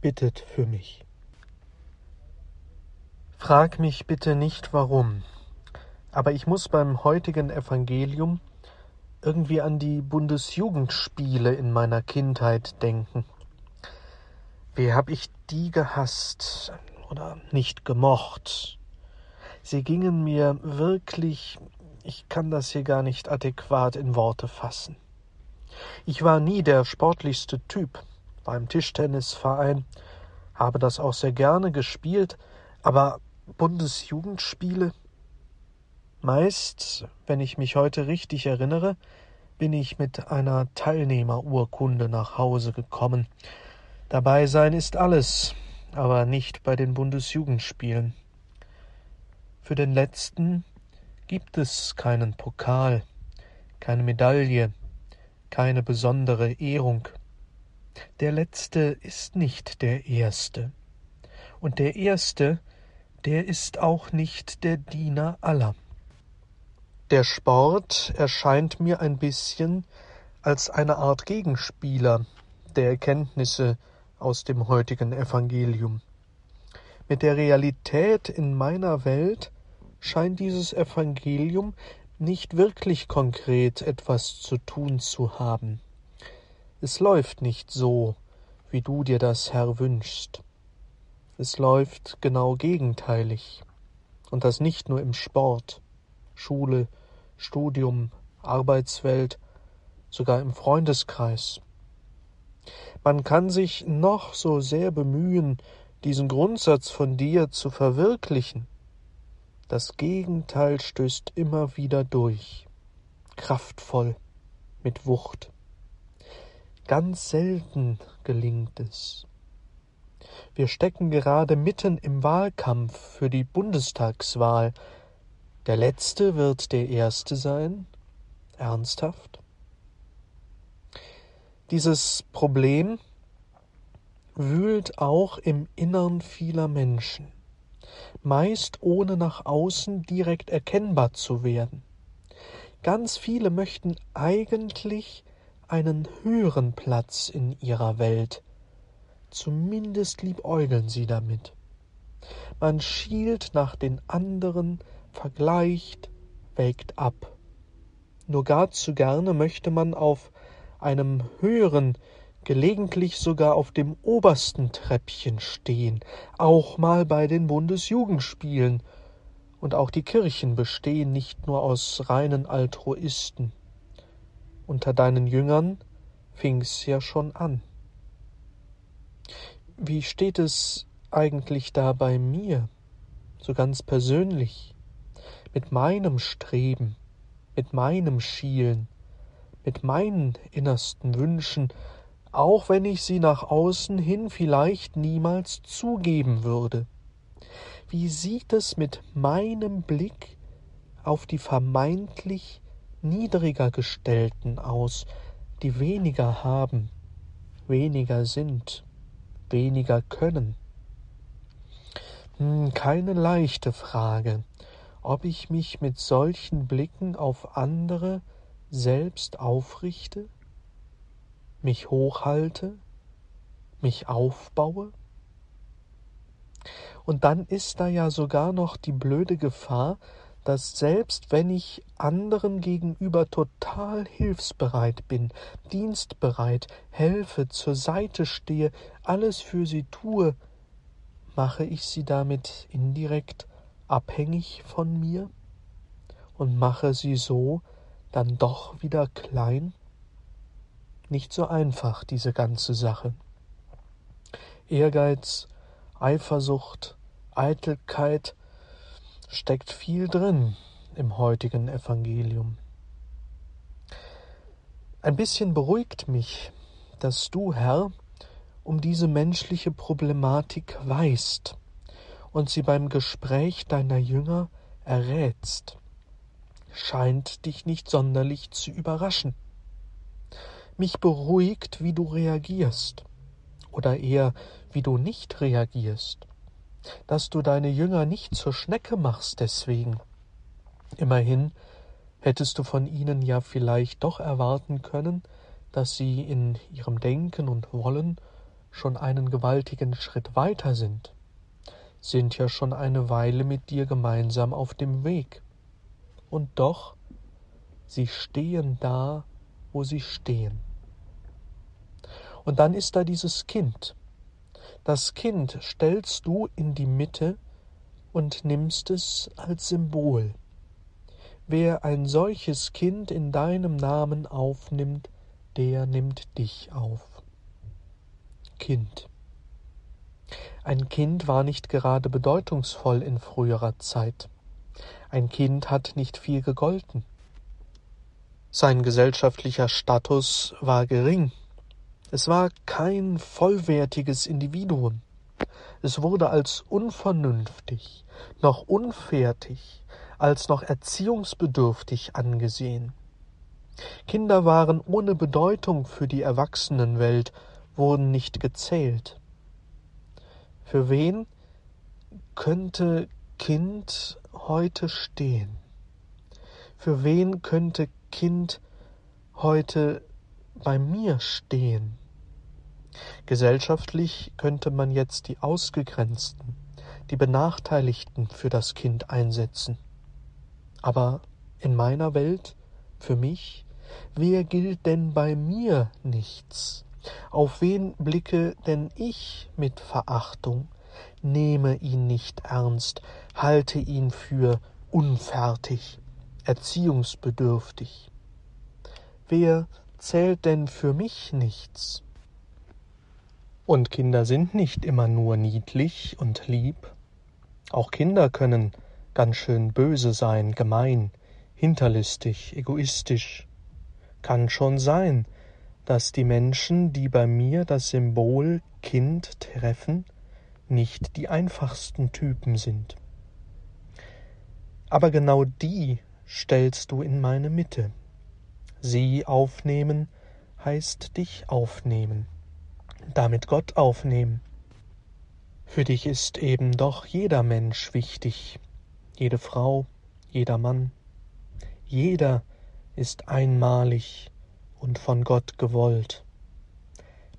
bittet für mich. Frag mich bitte nicht warum, aber ich muss beim heutigen Evangelium irgendwie an die Bundesjugendspiele in meiner Kindheit denken. Wie hab ich die gehasst oder nicht gemocht? Sie gingen mir wirklich, ich kann das hier gar nicht adäquat in Worte fassen. Ich war nie der sportlichste Typ, beim Tischtennisverein, habe das auch sehr gerne gespielt, aber Bundesjugendspiele? Meist, wenn ich mich heute richtig erinnere, bin ich mit einer Teilnehmerurkunde nach Hause gekommen. Dabei sein ist alles, aber nicht bei den Bundesjugendspielen. Für den letzten gibt es keinen Pokal, keine Medaille, keine besondere Ehrung. Der letzte ist nicht der erste. Und der erste, der ist auch nicht der Diener aller. Der Sport erscheint mir ein bisschen als eine Art Gegenspieler der Erkenntnisse aus dem heutigen Evangelium. Mit der Realität in meiner Welt scheint dieses Evangelium nicht wirklich konkret etwas zu tun zu haben. Es läuft nicht so, wie du dir das, Herr, wünschst. Es läuft genau gegenteilig. Und das nicht nur im Sport, Schule, Studium, Arbeitswelt, sogar im Freundeskreis. Man kann sich noch so sehr bemühen, diesen Grundsatz von dir zu verwirklichen. Das Gegenteil stößt immer wieder durch, kraftvoll, mit Wucht. Ganz selten gelingt es. Wir stecken gerade mitten im Wahlkampf für die Bundestagswahl. Der letzte wird der erste sein? Ernsthaft? Dieses Problem wühlt auch im Innern vieler Menschen, meist ohne nach außen direkt erkennbar zu werden. Ganz viele möchten eigentlich einen höheren Platz in ihrer Welt. Zumindest liebäugeln sie damit. Man schielt nach den anderen, vergleicht, wägt ab. Nur gar zu gerne möchte man auf einem höheren, gelegentlich sogar auf dem obersten Treppchen stehen, auch mal bei den Bundesjugendspielen, und auch die Kirchen bestehen nicht nur aus reinen Altruisten. Unter deinen Jüngern fing's ja schon an. Wie steht es eigentlich da bei mir, so ganz persönlich, mit meinem Streben, mit meinem Schielen, mit meinen innersten Wünschen, auch wenn ich sie nach außen hin vielleicht niemals zugeben würde? Wie sieht es mit meinem Blick auf die vermeintlich niedriger gestellten aus, die weniger haben, weniger sind, weniger können. Hm, keine leichte Frage, ob ich mich mit solchen Blicken auf andere selbst aufrichte, mich hochhalte, mich aufbaue? Und dann ist da ja sogar noch die blöde Gefahr, dass selbst wenn ich anderen gegenüber total hilfsbereit bin, dienstbereit, helfe, zur Seite stehe, alles für sie tue, mache ich sie damit indirekt abhängig von mir und mache sie so dann doch wieder klein? Nicht so einfach, diese ganze Sache. Ehrgeiz, Eifersucht, Eitelkeit, steckt viel drin im heutigen Evangelium. Ein bisschen beruhigt mich, dass du, Herr, um diese menschliche Problematik weißt und sie beim Gespräch deiner Jünger errätst. Scheint dich nicht sonderlich zu überraschen. Mich beruhigt, wie du reagierst, oder eher, wie du nicht reagierst dass du deine Jünger nicht zur Schnecke machst deswegen. Immerhin hättest du von ihnen ja vielleicht doch erwarten können, dass sie in ihrem Denken und Wollen schon einen gewaltigen Schritt weiter sind, sind ja schon eine Weile mit dir gemeinsam auf dem Weg. Und doch, sie stehen da, wo sie stehen. Und dann ist da dieses Kind, das Kind stellst du in die Mitte und nimmst es als Symbol. Wer ein solches Kind in deinem Namen aufnimmt, der nimmt dich auf. Kind. Ein Kind war nicht gerade bedeutungsvoll in früherer Zeit. Ein Kind hat nicht viel gegolten. Sein gesellschaftlicher Status war gering. Es war kein vollwertiges Individuum. Es wurde als unvernünftig, noch unfertig, als noch erziehungsbedürftig angesehen. Kinder waren ohne Bedeutung für die Erwachsenenwelt, wurden nicht gezählt. Für wen könnte Kind heute stehen? Für wen könnte Kind heute bei mir stehen. Gesellschaftlich könnte man jetzt die Ausgegrenzten, die Benachteiligten für das Kind einsetzen. Aber in meiner Welt, für mich, wer gilt denn bei mir nichts? Auf wen blicke denn ich mit Verachtung? Nehme ihn nicht ernst, halte ihn für unfertig, erziehungsbedürftig. Wer zählt denn für mich nichts? Und Kinder sind nicht immer nur niedlich und lieb. Auch Kinder können ganz schön böse sein, gemein, hinterlistig, egoistisch. Kann schon sein, dass die Menschen, die bei mir das Symbol Kind treffen, nicht die einfachsten Typen sind. Aber genau die stellst du in meine Mitte. Sie aufnehmen heißt dich aufnehmen, damit Gott aufnehmen. Für dich ist eben doch jeder Mensch wichtig, jede Frau, jeder Mann. Jeder ist einmalig und von Gott gewollt.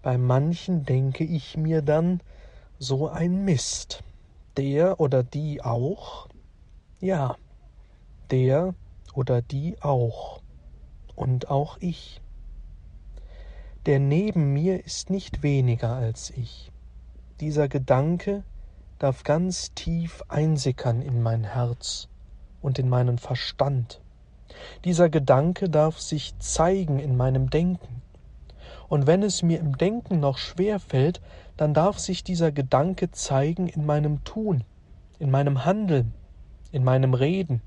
Bei manchen denke ich mir dann so ein Mist. Der oder die auch? Ja, der oder die auch und auch ich. Der neben mir ist nicht weniger als ich. Dieser Gedanke darf ganz tief einsickern in mein Herz und in meinen Verstand. Dieser Gedanke darf sich zeigen in meinem Denken. Und wenn es mir im Denken noch schwer fällt, dann darf sich dieser Gedanke zeigen in meinem Tun, in meinem Handeln, in meinem Reden,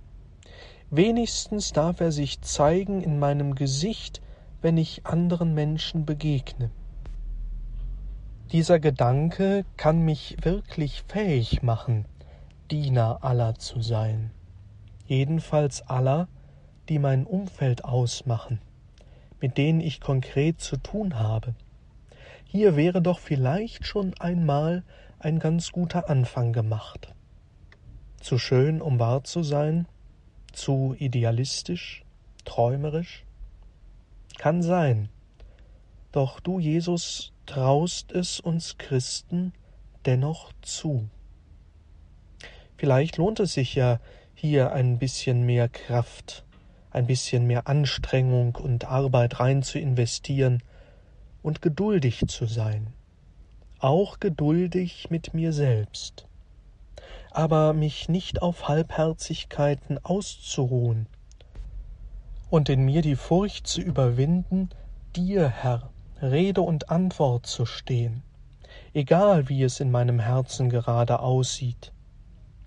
Wenigstens darf er sich zeigen in meinem Gesicht, wenn ich anderen Menschen begegne. Dieser Gedanke kann mich wirklich fähig machen, Diener aller zu sein, jedenfalls aller, die mein Umfeld ausmachen, mit denen ich konkret zu tun habe. Hier wäre doch vielleicht schon einmal ein ganz guter Anfang gemacht. Zu schön, um wahr zu sein, zu idealistisch, träumerisch? Kann sein. Doch du, Jesus, traust es uns Christen dennoch zu. Vielleicht lohnt es sich ja, hier ein bisschen mehr Kraft, ein bisschen mehr Anstrengung und Arbeit rein zu investieren und geduldig zu sein, auch geduldig mit mir selbst, aber mich nicht auf Halbherzigkeiten auszuruhen und in mir die Furcht zu überwinden, dir, Herr, Rede und Antwort zu stehen, egal wie es in meinem Herzen gerade aussieht.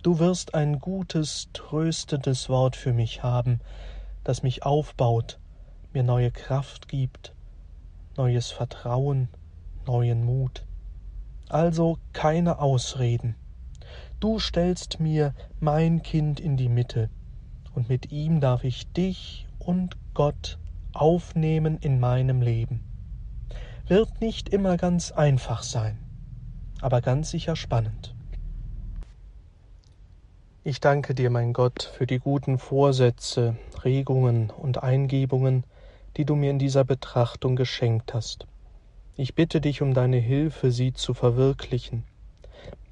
Du wirst ein gutes, tröstendes Wort für mich haben, das mich aufbaut, mir neue Kraft gibt, neues Vertrauen, neuen Mut. Also keine Ausreden. Du stellst mir mein Kind in die Mitte, und mit ihm darf ich dich und Gott aufnehmen in meinem Leben. Wird nicht immer ganz einfach sein, aber ganz sicher spannend. Ich danke dir, mein Gott, für die guten Vorsätze, Regungen und Eingebungen, die du mir in dieser Betrachtung geschenkt hast. Ich bitte dich um deine Hilfe, sie zu verwirklichen.